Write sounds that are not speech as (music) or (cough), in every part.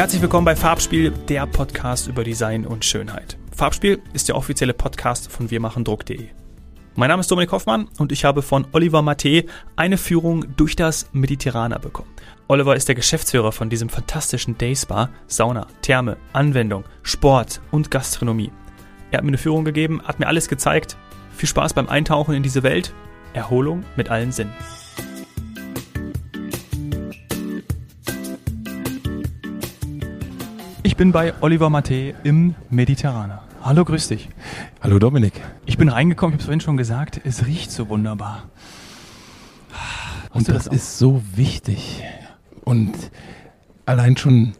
Herzlich willkommen bei Farbspiel, der Podcast über Design und Schönheit. Farbspiel ist der offizielle Podcast von wirmachendruck.de. Mein Name ist Dominik Hoffmann und ich habe von Oliver Matte eine Führung durch das Mediterraner bekommen. Oliver ist der Geschäftsführer von diesem fantastischen Dayspa, Sauna, Therme, Anwendung, Sport und Gastronomie. Er hat mir eine Führung gegeben, hat mir alles gezeigt. Viel Spaß beim Eintauchen in diese Welt. Erholung mit allen Sinnen. Bin bei Oliver Matte im Mediterraner. Hallo, grüß dich. Hallo Dominik. Ich bin reingekommen, ich habe es vorhin schon gesagt, es riecht so wunderbar. Und das, das ist so wichtig. Und allein schon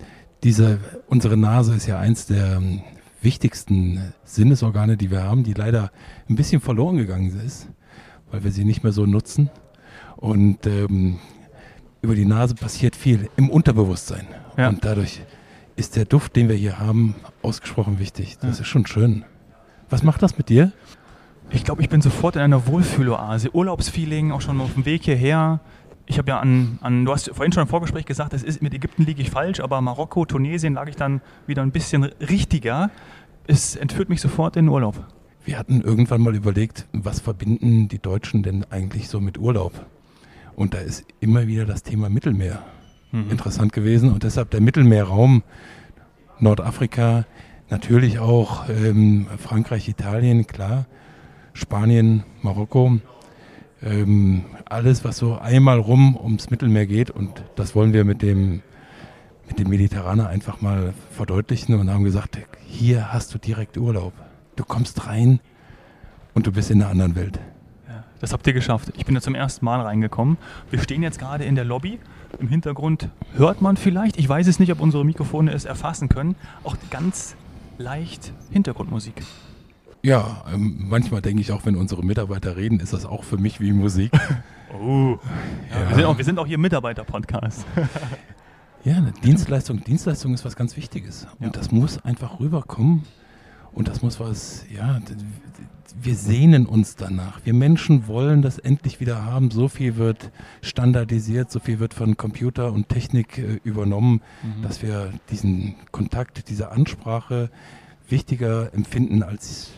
diese, unsere Nase ist ja eins der ähm, wichtigsten Sinnesorgane, die wir haben, die leider ein bisschen verloren gegangen ist, weil wir sie nicht mehr so nutzen. Und ähm, über die Nase passiert viel im Unterbewusstsein. Ja. Und dadurch ist der Duft, den wir hier haben, ausgesprochen wichtig. Das ja. ist schon schön. Was macht das mit dir? Ich glaube, ich bin sofort in einer Wohlfühloase. Urlaubsfeeling, auch schon auf dem Weg hierher. Ich habe ja an, an, du hast vorhin schon im Vorgespräch gesagt, es ist, mit Ägypten liege ich falsch, aber Marokko, Tunesien lag ich dann wieder ein bisschen richtiger. Es entführt mich sofort in den Urlaub. Wir hatten irgendwann mal überlegt, was verbinden die Deutschen denn eigentlich so mit Urlaub? Und da ist immer wieder das Thema Mittelmeer mhm. interessant gewesen. Und deshalb der Mittelmeerraum, Nordafrika, natürlich auch ähm, Frankreich, Italien, klar, Spanien, Marokko. Ähm, alles, was so einmal rum ums Mittelmeer geht. Und das wollen wir mit dem, mit dem Mediterraner einfach mal verdeutlichen und haben gesagt, hier hast du direkt Urlaub. Du kommst rein und du bist in einer anderen Welt. Das habt ihr geschafft. Ich bin da zum ersten Mal reingekommen. Wir stehen jetzt gerade in der Lobby. Im Hintergrund hört man vielleicht, ich weiß es nicht, ob unsere Mikrofone es erfassen können, auch ganz leicht Hintergrundmusik. Ja, ähm, manchmal denke ich auch, wenn unsere Mitarbeiter reden, ist das auch für mich wie Musik. (laughs) oh, ja, ja. Wir, sind auch, wir sind auch hier Mitarbeiter-Podcast. (laughs) ja, Dienstleistung, Dienstleistung ist was ganz Wichtiges. Und ja. das muss einfach rüberkommen. Und das muss was, ja, wir sehnen uns danach. Wir Menschen wollen das endlich wieder haben. So viel wird standardisiert, so viel wird von Computer und Technik äh, übernommen, mhm. dass wir diesen Kontakt, diese Ansprache wichtiger empfinden als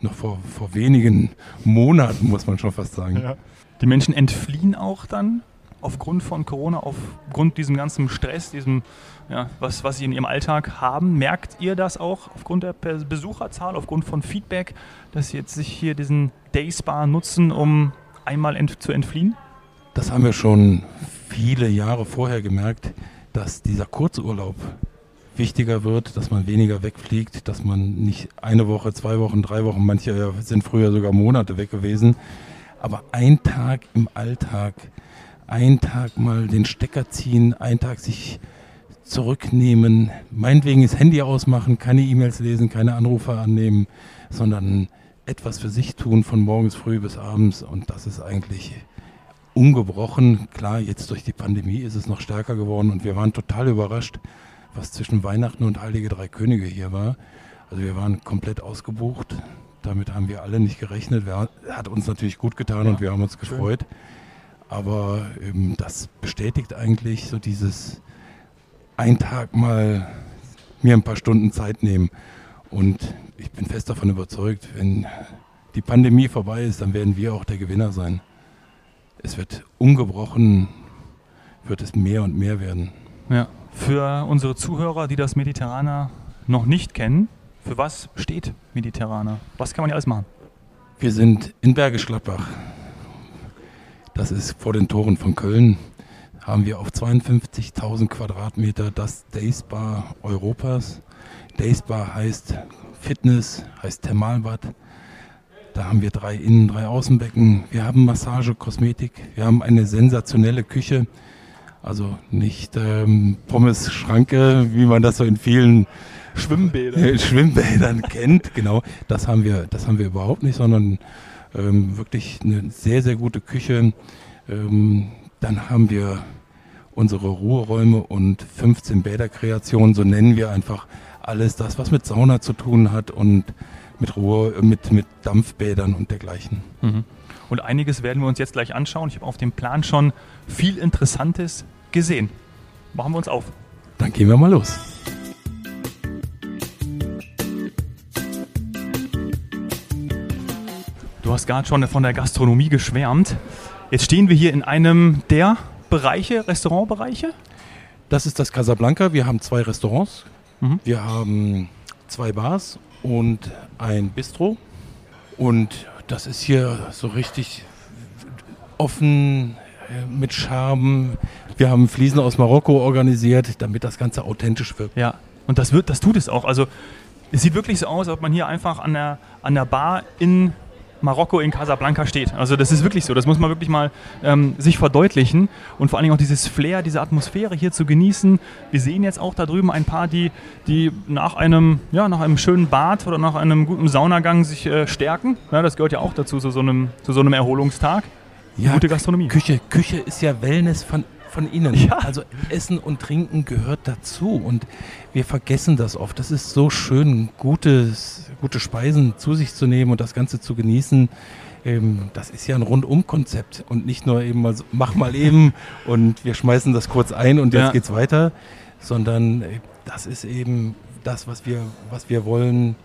noch vor, vor wenigen Monaten, muss man schon fast sagen. Ja. Die Menschen entfliehen auch dann aufgrund von Corona, aufgrund diesem ganzen Stress, diesem, ja, was, was sie in ihrem Alltag haben. Merkt ihr das auch aufgrund der Besucherzahl, aufgrund von Feedback, dass sie jetzt sich hier diesen Dayspa nutzen, um einmal ent zu entfliehen? Das haben wir schon viele Jahre vorher gemerkt, dass dieser Kurzurlaub wichtiger wird, dass man weniger wegfliegt, dass man nicht eine Woche, zwei Wochen, drei Wochen, manche sind früher sogar Monate weg gewesen, aber ein Tag im Alltag einen Tag mal den Stecker ziehen, einen Tag sich zurücknehmen, meinetwegen das Handy ausmachen, keine E-Mails lesen, keine Anrufe annehmen, sondern etwas für sich tun von morgens früh bis abends und das ist eigentlich ungebrochen. Klar, jetzt durch die Pandemie ist es noch stärker geworden und wir waren total überrascht, was zwischen Weihnachten und Heilige Drei Könige hier war. Also wir waren komplett ausgebucht. Damit haben wir alle nicht gerechnet. Hat uns natürlich gut getan ja, und wir haben uns gefreut. Schön. Aber ähm, das bestätigt eigentlich so dieses ein Tag mal mir ein paar Stunden Zeit nehmen. Und ich bin fest davon überzeugt, wenn die Pandemie vorbei ist, dann werden wir auch der Gewinner sein. Es wird ungebrochen, wird es mehr und mehr werden. Ja. Für unsere Zuhörer, die das Mediterraner noch nicht kennen, für was steht Mediterraner? Was kann man hier alles machen? Wir sind in Bergisch Gladbach. Das ist vor den Toren von Köln. Haben wir auf 52.000 Quadratmeter das Dayspa Europas. Dayspa heißt Fitness, heißt Thermalbad. Da haben wir drei Innen-, drei Außenbecken. Wir haben Massage, Kosmetik. Wir haben eine sensationelle Küche. Also nicht ähm, Pommes-Schranke, wie man das so in vielen Schwimmbädern, (laughs) Schwimmbädern kennt. Genau, das haben wir, das haben wir überhaupt nicht, sondern ähm, wirklich eine sehr, sehr gute Küche. Ähm, dann haben wir unsere Ruheräume und 15 Bäderkreationen, so nennen wir einfach alles das, was mit Sauna zu tun hat und mit Ruhe, mit, mit Dampfbädern und dergleichen. Mhm. Und einiges werden wir uns jetzt gleich anschauen. Ich habe auf dem Plan schon viel Interessantes gesehen. Machen wir uns auf. Dann gehen wir mal los. Du hast gerade schon von der Gastronomie geschwärmt. Jetzt stehen wir hier in einem der Bereiche, Restaurantbereiche. Das ist das Casablanca. Wir haben zwei Restaurants. Mhm. Wir haben zwei Bars und ein Bistro. Und das ist hier so richtig offen äh, mit Charme. Wir haben Fliesen aus Marokko organisiert, damit das Ganze authentisch wirkt. Ja, und das wird, das tut es auch. Also es sieht wirklich so aus, als ob man hier einfach an der, an der Bar in Marokko in Casablanca steht. Also das ist wirklich so, das muss man wirklich mal ähm, sich verdeutlichen und vor allen Dingen auch dieses Flair, diese Atmosphäre hier zu genießen. Wir sehen jetzt auch da drüben ein paar, die, die nach, einem, ja, nach einem schönen Bad oder nach einem guten Saunagang sich äh, stärken. Ja, das gehört ja auch dazu, zu so einem, zu so einem Erholungstag. Ja, Gute Gastronomie. Küche, Küche ist ja Wellness von, von innen. Ja. Also Essen und Trinken gehört dazu und wir vergessen das oft. Das ist so schön, gutes, gute Speisen zu sich zu nehmen und das Ganze zu genießen. Ähm, das ist ja ein Rundum-Konzept und nicht nur eben mal so, mach mal eben und wir schmeißen das kurz ein und jetzt Ja. geht's weiter, sondern äh, das ist eben das, was wir, was wir wollen.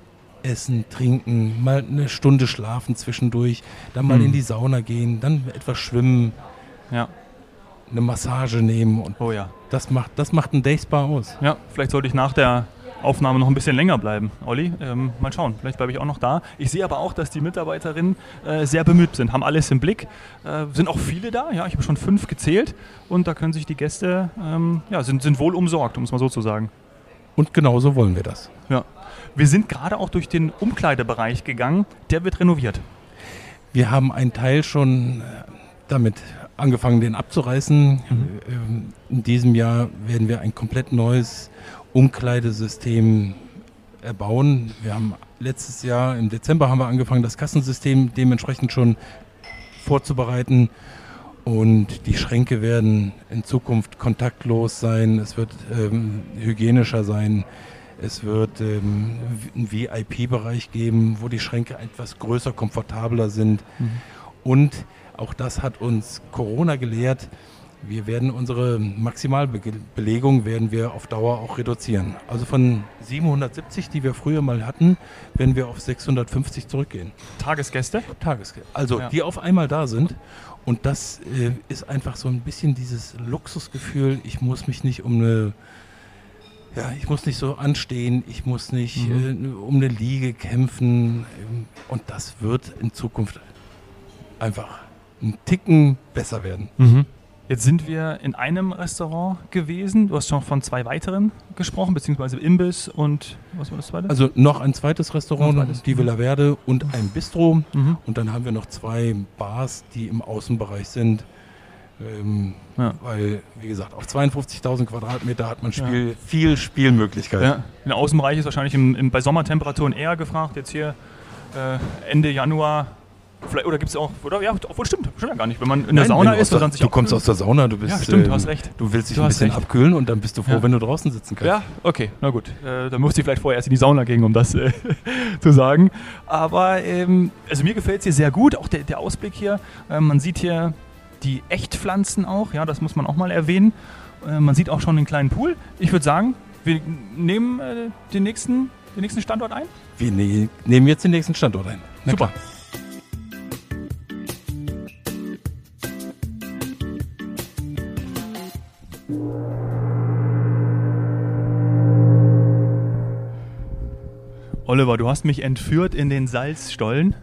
Essen, trinken, mal eine Stunde schlafen zwischendurch, dann mal Hm. in die Sauna gehen, dann etwas schwimmen, Ja, eine Massage nehmen und oh ja. das macht, das macht ein Dayspa aus. Ja, vielleicht sollte ich nach der Aufnahme noch ein bisschen länger bleiben, Olli. Ähm, mal schauen, vielleicht bleibe ich auch noch da. Ich sehe aber auch, dass die Mitarbeiterinnen äh, sehr bemüht sind, haben alles im Blick. Äh, sind auch viele da, ja, ich habe schon fünf gezählt und da können sich die Gäste, ähm, ja, sind, sind wohl umsorgt, um es mal so zu sagen. Und genauso wollen wir das. Ja. Wir sind gerade auch durch den Umkleidebereich gegangen, der wird renoviert. Wir haben einen Teil schon äh, damit angefangen, den abzureißen. Ähm, In diesem Jahr werden wir ein komplett neues Umkleidesystem erbauen. Wir haben letztes Jahr im Dezember haben wir angefangen, das Kassensystem dementsprechend schon vorzubereiten. Und die Schränke werden in Zukunft kontaktlos sein. Es wird ähm, hygienischer sein. Es wird ähm, einen VIP-Bereich geben, wo die Schränke etwas größer, komfortabler sind. Und auch das hat uns Corona gelehrt. Wir werden unsere Maximalbelegung werden wir auf Dauer auch reduzieren. Also von 770, die wir früher mal hatten, werden wir auf 650 zurückgehen. Tagesgäste? Tagesgeld. Also Ja. die auf einmal da sind. Und das äh, ist einfach so ein bisschen dieses Luxusgefühl, ich muss mich nicht um eine, ja, ich muss nicht so anstehen, ich muss nicht äh, um eine Liege kämpfen. Und das wird in Zukunft einfach einen Ticken besser werden. Jetzt sind wir in einem Restaurant gewesen. Du hast schon von zwei weiteren gesprochen, beziehungsweise Imbiss und was war das zweite? Also noch ein zweites Restaurant, ein zweites. die Villa Verde und ein Bistro. Mhm. Und dann haben wir noch zwei Bars, die im Außenbereich sind. Ähm, Ja. Weil, wie gesagt, auf 52.000 Quadratmeter hat man Ja. Spiel, viel Spielmöglichkeit. Ja, der Außenbereich ist wahrscheinlich im, im, bei Sommertemperaturen eher gefragt. Jetzt hier äh, Ende Januar. Vielleicht, oder gibt es auch, oder ja, obwohl stimmt, stimmt ja gar nicht. Wenn man in der Nein, Sauna du ist der, dann sich Du kommst aus der Sauna, du bist. Ja, stimmt, du ähm, hast recht. Du willst dich Du ein bisschen recht. abkühlen und dann bist du froh, Ja. wenn du draußen sitzen kannst. Ja, okay, na gut. Äh, dann musste ich vielleicht vorher erst in die Sauna gehen, um das äh, (laughs) zu sagen. Aber ähm, also mir gefällt es hier sehr gut, auch der, der Ausblick hier. Äh, man sieht hier die Echtpflanzen auch, ja, das muss man auch mal erwähnen. Äh, man sieht auch schon den kleinen Pool. Ich würde sagen, wir nehmen äh, den, nächsten, den nächsten Standort ein. Wir ne nehmen jetzt den nächsten Standort ein. Na Super. klar. Oliver, du hast mich entführt in den Salzstollen,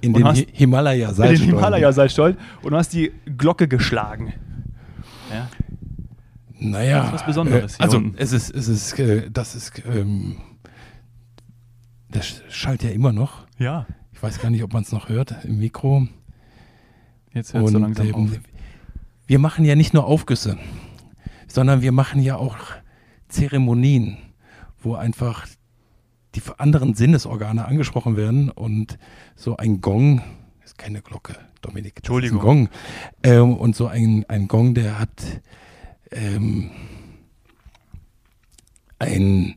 In den hast- Hi- himalaya in den salzstollen Himalaya-Salzstollen und du hast die Glocke geschlagen. Ja. Naja. Das ist was Besonderes Äh, also, unten. es ist, es ist, äh, das ist, ähm, das schallt ja immer noch. ja, Ich weiß gar nicht, ob man es noch hört im Mikro. jetzt hört es so langsam auf. ähm, wir machen ja nicht nur Aufgüsse, sondern wir machen ja auch Zeremonien, wo einfach die anderen Sinnesorgane angesprochen werden und so ein Gong, ist keine Glocke, Dominik, Entschuldigung. ist ein Gong, ähm, und so ein, ein Gong, der hat ähm, ein,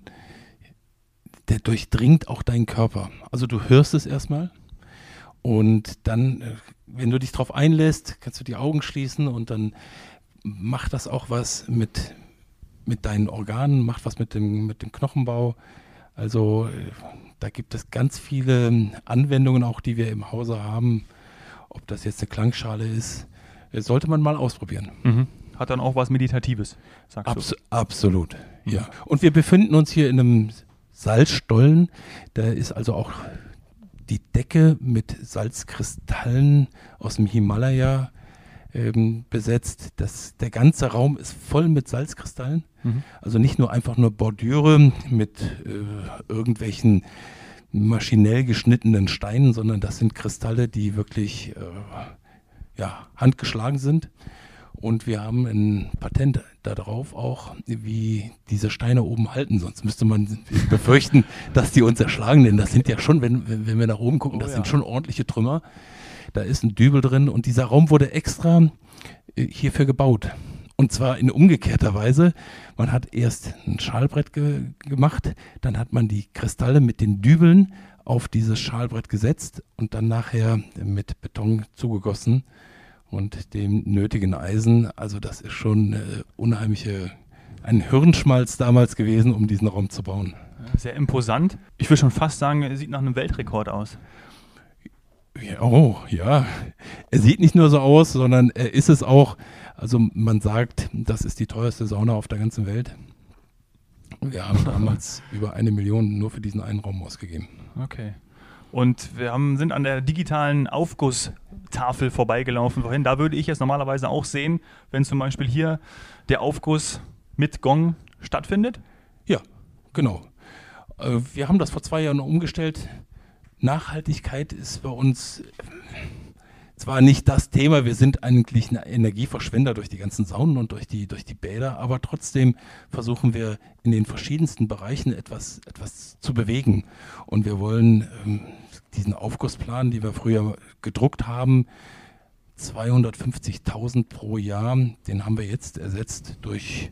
der durchdringt auch deinen Körper. Also du hörst es erstmal und dann, äh, wenn du dich darauf einlässt, kannst du die Augen schließen und dann macht das auch was mit, mit deinen Organen, macht was mit dem, mit dem Knochenbau. Also äh, da gibt es ganz viele Anwendungen auch, die wir im Hause haben. Ob das jetzt eine Klangschale ist, äh, sollte man mal ausprobieren. Mhm. Hat dann auch was Meditatives, sagst Abs du? Absolut, mhm. ja. Und wir befinden uns hier in einem Salzstollen. Da ist also auch die Decke mit Salzkristallen aus dem Himalaya ähm, besetzt. Das, der ganze Raum ist voll mit Salzkristallen. Mhm. Also nicht nur einfach nur Bordüre mit äh, irgendwelchen maschinell geschnittenen Steinen, sondern das sind Kristalle, die wirklich äh, ja, handgeschlagen sind. Und wir haben ein Patent darauf auch, wie diese Steine oben halten. Sonst müsste man befürchten, (laughs) dass die uns erschlagen. Denn das sind ja schon, wenn, wenn wir nach oben gucken, das oh, ja. sind schon ordentliche Trümmer. Da ist ein Dübel drin und dieser Raum wurde extra äh, hierfür gebaut. Und zwar in umgekehrter Weise. Man hat erst ein Schalbrett ge gemacht, dann hat man die Kristalle mit den Dübeln auf dieses Schalbrett gesetzt und dann nachher mit Beton zugegossen und dem nötigen Eisen. Also das ist schon eine unheimliche, ein Hirnschmalz damals gewesen, um diesen Raum zu bauen. Sehr imposant. Ich will schon fast sagen, er sieht nach einem Weltrekord aus. Ja, oh, ja. Er sieht nicht nur so aus, sondern er ist es auch. Also man sagt, das ist die teuerste Sauna auf der ganzen Welt. Wir haben (laughs) damals über eine Million nur für diesen einen Raum ausgegeben. Okay. Und wir haben, sind an der digitalen Aufgusstafel vorbeigelaufen vorhin. Da würde ich es normalerweise auch sehen, wenn zum Beispiel hier der Aufguss mit Gong stattfindet. Ja, genau. Äh, wir haben das vor zwei Jahren umgestellt. Nachhaltigkeit ist bei uns zwar nicht das Thema, wir sind eigentlich ein Energieverschwender durch die ganzen Saunen und durch die, durch die Bäder, aber trotzdem versuchen wir in den verschiedensten Bereichen etwas, etwas zu bewegen. Und wir wollen ähm, diesen Aufgussplan, die wir früher gedruckt haben, 250.000 pro Jahr, den haben wir jetzt ersetzt durch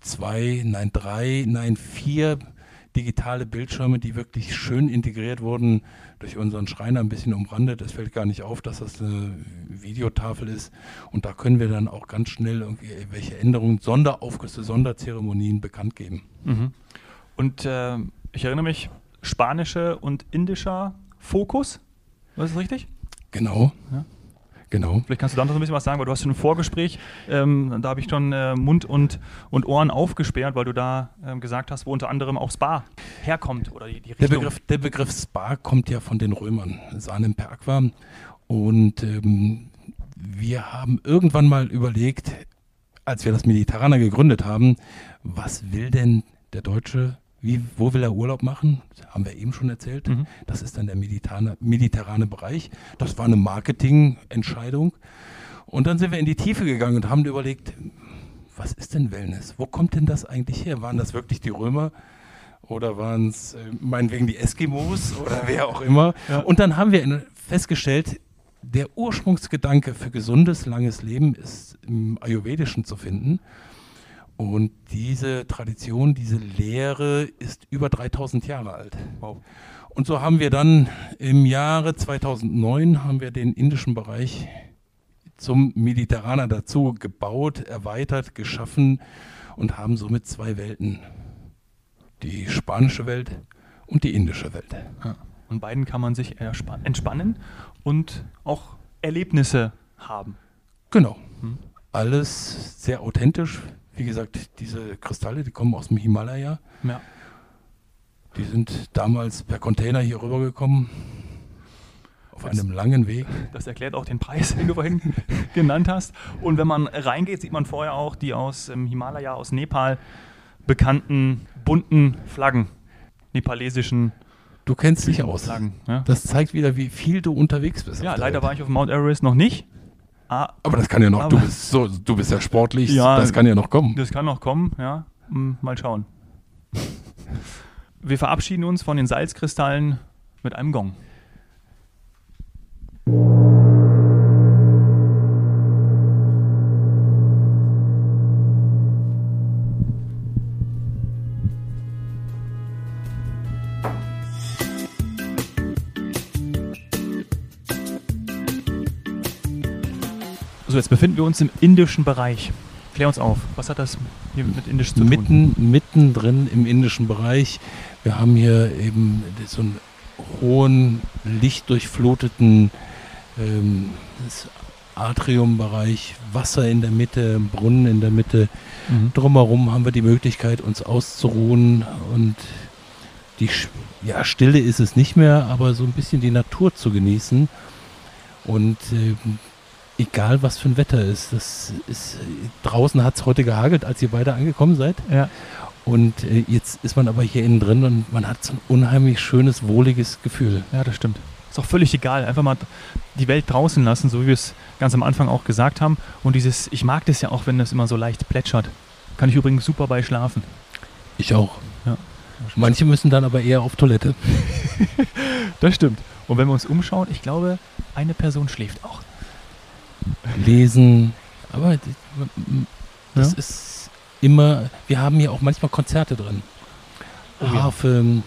zwei, nein drei, nein vier digitale Bildschirme, die wirklich schön integriert wurden, durch unseren Schreiner ein bisschen umrandet. Es fällt gar nicht auf, dass das eine Videotafel ist. Und da können wir dann auch ganz schnell irgendwelche Änderungen, Sonderaufgüsse, Sonderzeremonien bekannt geben. Mhm. Und äh, ich erinnere mich, spanische und indischer Fokus, das richtig? Genau. Ja. Genau. Vielleicht kannst du da noch ein bisschen was sagen, weil du hast schon ein Vorgespräch, ähm, da habe ich schon äh, Mund und, und Ohren aufgesperrt, weil du da ähm, gesagt hast, wo unter anderem auch Spa herkommt oder die, die Der Begriff, der Begriff Spa kommt ja von den Römern, Sanem per Aqua. Und ähm, wir haben irgendwann mal überlegt, als wir das Mediterraner gegründet haben, was will denn der Deutsche wie, wo will er Urlaub machen? Das haben wir eben schon erzählt. Mhm. Das ist dann der mediterrane, mediterrane Bereich. Das war eine Marketingentscheidung. Und dann sind wir in die Tiefe gegangen und haben überlegt, was ist denn Wellness? Wo kommt denn das eigentlich her? Waren das wirklich die Römer? Oder waren es äh, meinetwegen die Eskimos oder wer auch immer? Ja. Und dann haben wir festgestellt, der Ursprungsgedanke für gesundes, langes Leben ist im Ayurvedischen zu finden. Und diese Tradition, diese Lehre ist über 3000 Jahre alt. Wow. Und so haben wir dann im Jahre 2009 haben wir den indischen Bereich zum Mediterraner dazu gebaut, erweitert, geschaffen und haben somit zwei Welten. Die spanische Welt und die indische Welt. Ja. Und beiden kann man sich entspannen und auch Erlebnisse haben. Genau. Hm. Alles sehr authentisch, wie gesagt, diese Kristalle, die kommen aus dem Himalaya. Ja. Die sind damals per Container hier rübergekommen. Auf das, einem langen Weg. Das erklärt auch den Preis, den du vorhin (laughs) genannt hast. Und wenn man reingeht, sieht man vorher auch die aus dem Himalaya, aus Nepal bekannten bunten Flaggen, nepalesischen Du kennst dich aus. Flaggen, ja? Das zeigt wieder, wie viel du unterwegs bist. Ja, leider Welt. war ich auf Mount Everest noch nicht. Ah, aber das kann ja noch, du bist, so, du bist ja sportlich, ja, das kann ja noch kommen. Das kann noch kommen, ja. Hm, mal schauen. Wir verabschieden uns von den Salzkristallen mit einem Gong. So, jetzt befinden wir uns im indischen Bereich. Klär uns auf. Was hat das hier mit Indisch zu tun? Mitten, mittendrin im indischen Bereich. Wir haben hier eben so einen hohen, lichtdurchfluteten ähm, Atriumbereich, Wasser in der Mitte, Brunnen in der Mitte. Mhm. Drumherum haben wir die Möglichkeit, uns auszuruhen und die ja, Stille ist es nicht mehr, aber so ein bisschen die Natur zu genießen. Und ähm, egal was für ein Wetter ist, das ist draußen hat es heute gehagelt, als ihr beide angekommen seid. Ja. Und äh, jetzt ist man aber hier innen drin und man hat so ein unheimlich schönes, wohliges Gefühl. Ja, das stimmt. Ist auch völlig egal. Einfach mal die Welt draußen lassen, so wie wir es ganz am Anfang auch gesagt haben. Und dieses, ich mag das ja auch, wenn das immer so leicht plätschert. Kann ich übrigens super bei schlafen. Ich auch. Ja. Manche müssen dann aber eher auf Toilette. (laughs) Das stimmt. Und wenn wir uns umschauen, ich glaube, eine Person schläft auch. Lesen. Aber das Ja. ist immer, wir haben hier auch manchmal Konzerte drin. Oh ja. Harfe,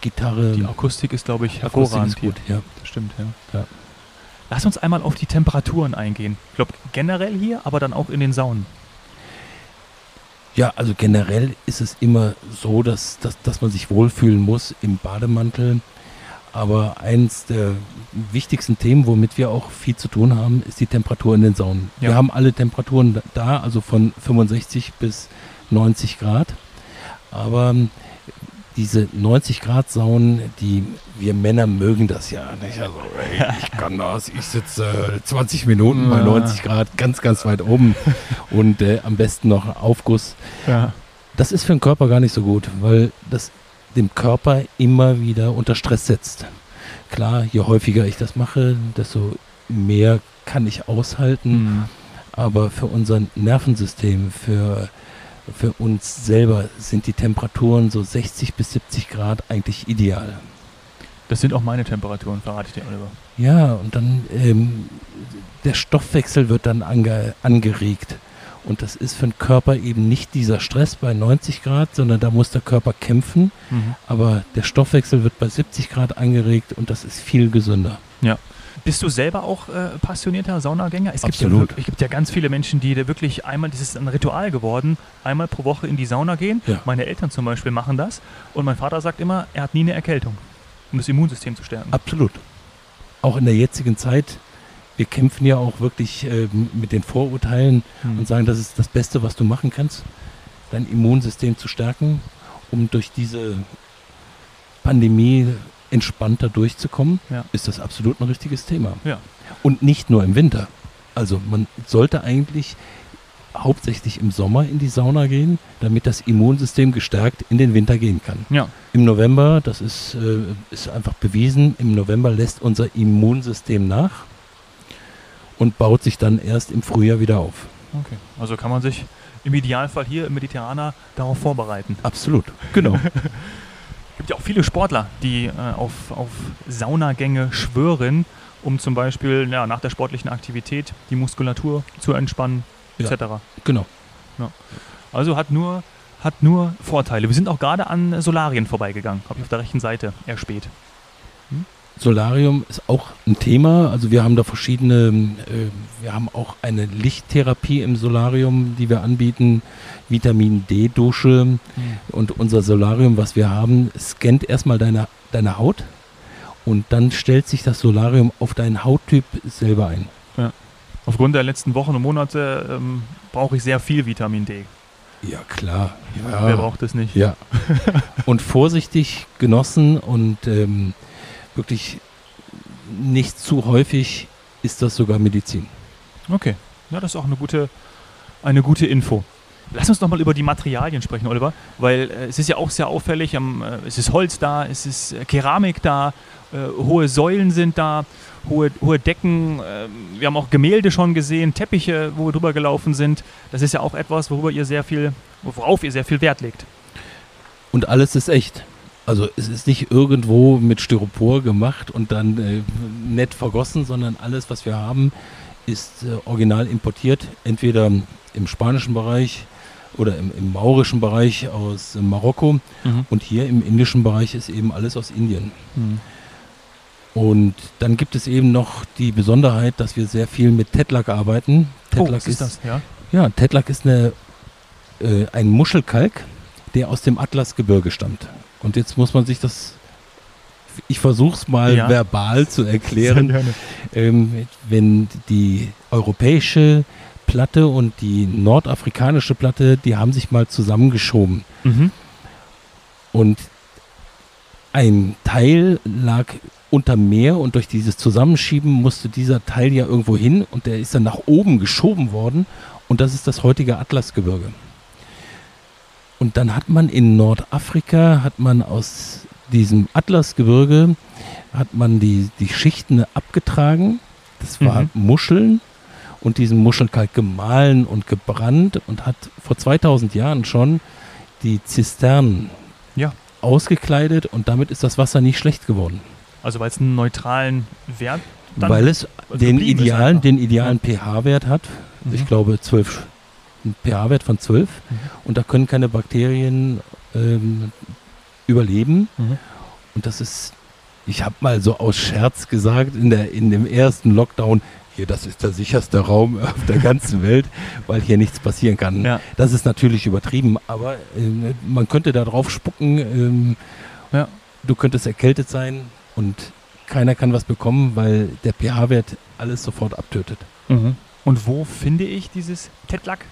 Gitarre. Die Akustik ist, glaube ich, Akustik hervorragend ist gut, ja. Das stimmt, ja. Ja. Lass uns einmal auf die Temperaturen eingehen. Ich glaube, generell hier, aber dann auch in den Saunen. Ja, also generell ist es immer so, dass, dass, dass man sich wohlfühlen muss im Bademantel. Aber eins der wichtigsten Themen, womit wir auch viel zu tun haben, ist die Temperatur in den Saunen. Ja. Wir haben alle Temperaturen da- also von 65 bis 90 Grad. Aber ähm, diese 90 Grad Saunen, die wir Männer mögen das ja. Nicht? Also, ey, ich kann das. Ich sitze äh, 20 Minuten bei Ja. 90 Grad ganz, ganz weit oben (laughs) und äh, am besten noch Aufguss. Ja. Das ist für den Körper gar nicht so gut, weil das dem Körper immer wieder unter Stress setzt. Klar, je häufiger ich das mache, desto mehr kann ich aushalten. Mhm. Aber für unser Nervensystem, für, für uns selber sind die Temperaturen so 60 bis 70 Grad eigentlich ideal. Das sind auch meine Temperaturen, verrate ich dir, Oliver. Ja, und dann ähm, der Stoffwechsel wird dann ange, angeregt. Und das ist für den Körper eben nicht dieser Stress bei 90 Grad, sondern da muss der Körper kämpfen. Mhm. Aber der Stoffwechsel wird bei 70 Grad angeregt und das ist viel gesünder. Bist du selber auch äh, passionierter Saunagänger? Es gibt, ja, es gibt ja ganz viele Menschen, die da wirklich einmal, das ist ein Ritual geworden, einmal pro Woche in die Sauna gehen. Ja. Meine Eltern zum Beispiel machen das. Und mein Vater sagt immer, er hat nie eine Erkältung, um das Immunsystem zu stärken. Absolut. Auch in der jetzigen Zeit, wir kämpfen ja auch wirklich äh, mit den Vorurteilen Hm. und sagen, das ist das Beste, was du machen kannst, dein Immunsystem zu stärken, um durch diese Pandemie entspannter durchzukommen, Ja. ist das absolut ein richtiges Thema. Ja. Und nicht nur im Winter. Also man sollte eigentlich hauptsächlich im Sommer in die Sauna gehen, damit das Immunsystem gestärkt in den Winter gehen kann. Ja. Im November, das ist, äh, ist einfach bewiesen, im November lässt unser Immunsystem nach und baut sich dann erst im Frühjahr wieder auf. Okay. Also kann man sich im Idealfall hier im Mediterraner darauf vorbereiten. Absolut. Genau. Es (laughs) gibt ja auch viele Sportler, die äh, auf, auf Saunagänge schwören, um zum Beispiel ja, nach der sportlichen Aktivität die Muskulatur zu entspannen, Ja. etc. genau. Also hat nur, hat nur Vorteile. Wir sind auch gerade an Solarien vorbeigegangen, habe ich auf der rechten Seite erspäht. Solarium ist auch ein Thema. Also wir haben da verschiedene, äh, wir haben auch eine Lichttherapie im Solarium, die wir anbieten, Vitamin D-Dusche und unser Solarium, was wir haben, scannt erstmal deine, deine Haut und dann stellt sich das Solarium auf deinen Hauttyp selber ein. Aufgrund der letzten Wochen und Monate ähm, brauche ich sehr viel Vitamin D. Ja, klar. Wer braucht es nicht? Ja. (laughs) und vorsichtig genossen und ähm, wirklich nicht zu häufig ist das sogar Medizin. Okay. Ja, das ist auch eine gute, eine gute Info. Lass uns nochmal über die Materialien sprechen, Oliver, weil äh, es ist ja auch sehr auffällig, ähm, äh, es ist Holz da, es ist äh, Keramik da, äh, hohe Säulen sind da, hohe, hohe Decken, ähm, wir haben auch Gemälde schon gesehen, Teppiche, wo wir drüber gelaufen sind. Das ist ja auch etwas, worüber ihr sehr viel, worauf ihr sehr viel Wert legt. Und alles ist echt. Also es ist nicht irgendwo mit Styropor gemacht und dann äh, nett vergossen, sondern alles, was wir haben, ist äh, original importiert. Entweder im spanischen Bereich oder im, im maurischen Bereich aus äh, Marokko. Und hier im indischen Bereich ist eben alles aus Indien. Mhm. Und dann gibt es eben noch die Besonderheit, dass wir sehr viel mit Tetlack arbeiten. Oh, Tetlack was ist das? Ja. Ja, Tetlack ist eine äh, ein Muschelkalk, der aus dem Atlasgebirge stammt. Und jetzt muss man sich das, ich versuche es mal Ja. verbal zu erklären. (laughs) Ähm, wenn die europäische Platte und die nordafrikanische Platte, die haben sich mal zusammengeschoben. Mhm. Und ein Teil lag unter Meer und durch dieses Zusammenschieben musste dieser Teil ja irgendwo hin und der ist dann nach oben geschoben worden und das ist das heutige Atlasgebirge. Und dann hat man in Nordafrika, hat man aus diesem Atlasgebirge, hat man die, die Schichten abgetragen. Das war Mhm. Muscheln und diesen Muschelkalk gemahlen und gebrannt und hat vor 2000 Jahren schon die Zisternen Ja. ausgekleidet und damit ist das Wasser nicht schlecht geworden. Also weil es einen neutralen Wert dann weil es den geblieben ist idealen, den idealen pH-Wert hat. Mhm. Ich glaube 12, ein pH-Wert von 12 Mhm. und da können keine Bakterien ähm, überleben. Mhm. Und das ist, ich habe mal so aus Scherz gesagt, in, der, in dem ersten Lockdown, hier, das ist der sicherste Raum (laughs) auf der ganzen Welt, weil hier nichts passieren kann. Ja. Das ist natürlich übertrieben, aber ähm, man könnte da drauf spucken, ähm, Ja. du könntest erkältet sein und keiner kann was bekommen, weil der pH-Wert alles sofort abtötet. Mhm. Und wo finde ich dieses Tetlack?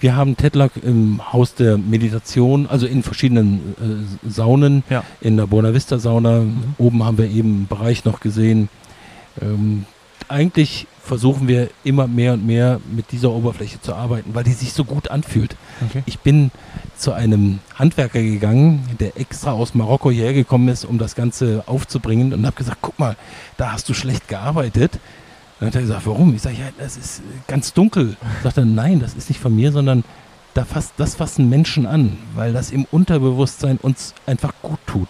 Wir haben Tetlack im Haus der Meditation, also in verschiedenen äh, Saunen, Ja. in der Buena Vista Sauna. Mhm. Oben haben wir eben einen Bereich noch gesehen. Ähm, eigentlich versuchen wir immer mehr und mehr mit dieser Oberfläche zu arbeiten, weil die sich so gut anfühlt. Okay. Ich bin zu einem Handwerker gegangen, der extra aus Marokko hierher gekommen ist, um das Ganze aufzubringen und habe gesagt, guck mal, da hast du schlecht gearbeitet. Dann hat er gesagt, warum? Ich sage, ja, das ist äh, ganz dunkel. Sagt er, nein, das ist nicht von mir, sondern da fasst, das fassen Menschen an, weil das im Unterbewusstsein uns einfach gut tut.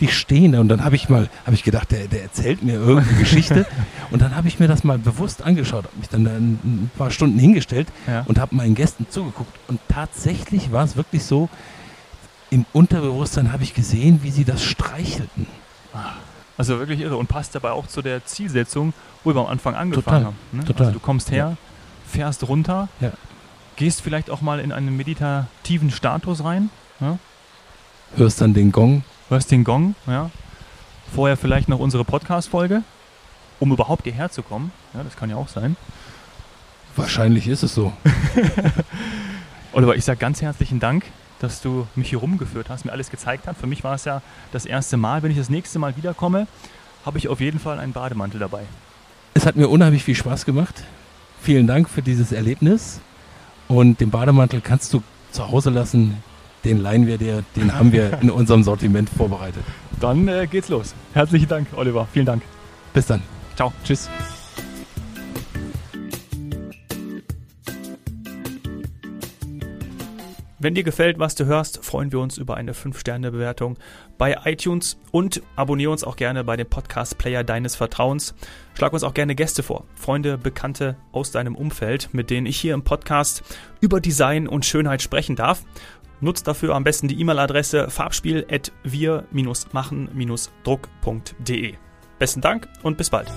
Die stehen da und dann habe ich mal, habe ich gedacht, der, der erzählt mir irgendeine (laughs) Geschichte und dann habe ich mir das mal bewusst angeschaut, habe mich dann da ein, ein paar Stunden hingestellt Ja. und habe meinen Gästen zugeguckt. Und tatsächlich war es wirklich so, im Unterbewusstsein habe ich gesehen, wie sie das streichelten. Also wirklich irre und passt dabei auch zu der Zielsetzung, wo wir am Anfang angefangen Total, haben. Ne? total. Also du kommst her, fährst runter, Ja. gehst vielleicht auch mal in einen meditativen Status rein, Hörst dann den Gong. hörst den Gong, ja. Vorher vielleicht noch unsere Podcast-Folge, um überhaupt hierher zu kommen. Ja, das kann ja auch sein. Wahrscheinlich ist es so. (laughs) Oliver, ich sage ganz herzlichen Dank, dass du mich hier rumgeführt hast, mir alles gezeigt hast. Für mich war es ja das erste Mal. Wenn ich das nächste Mal wiederkomme, habe ich auf jeden Fall einen Bademantel dabei. Es hat mir unheimlich viel Spaß gemacht. Vielen Dank für dieses Erlebnis. Und den Bademantel kannst du zu Hause lassen. Den leihen wir dir, den haben wir in unserem Sortiment vorbereitet. Dann äh, geht's los. Herzlichen Dank, Oliver. Vielen Dank. Bis dann. Ciao. Tschüss. Wenn dir gefällt, was du hörst, freuen wir uns über eine 5-Sterne-Bewertung bei iTunes und abonniere uns auch gerne bei dem Podcast-Player deines Vertrauens. Schlag uns auch gerne Gäste vor, Freunde, Bekannte aus deinem Umfeld, mit denen ich hier im Podcast über Design und Schönheit sprechen darf. Nutzt dafür am besten die E-Mail-Adresse farbspiel.wir-machen-druck.de. Besten Dank und bis bald.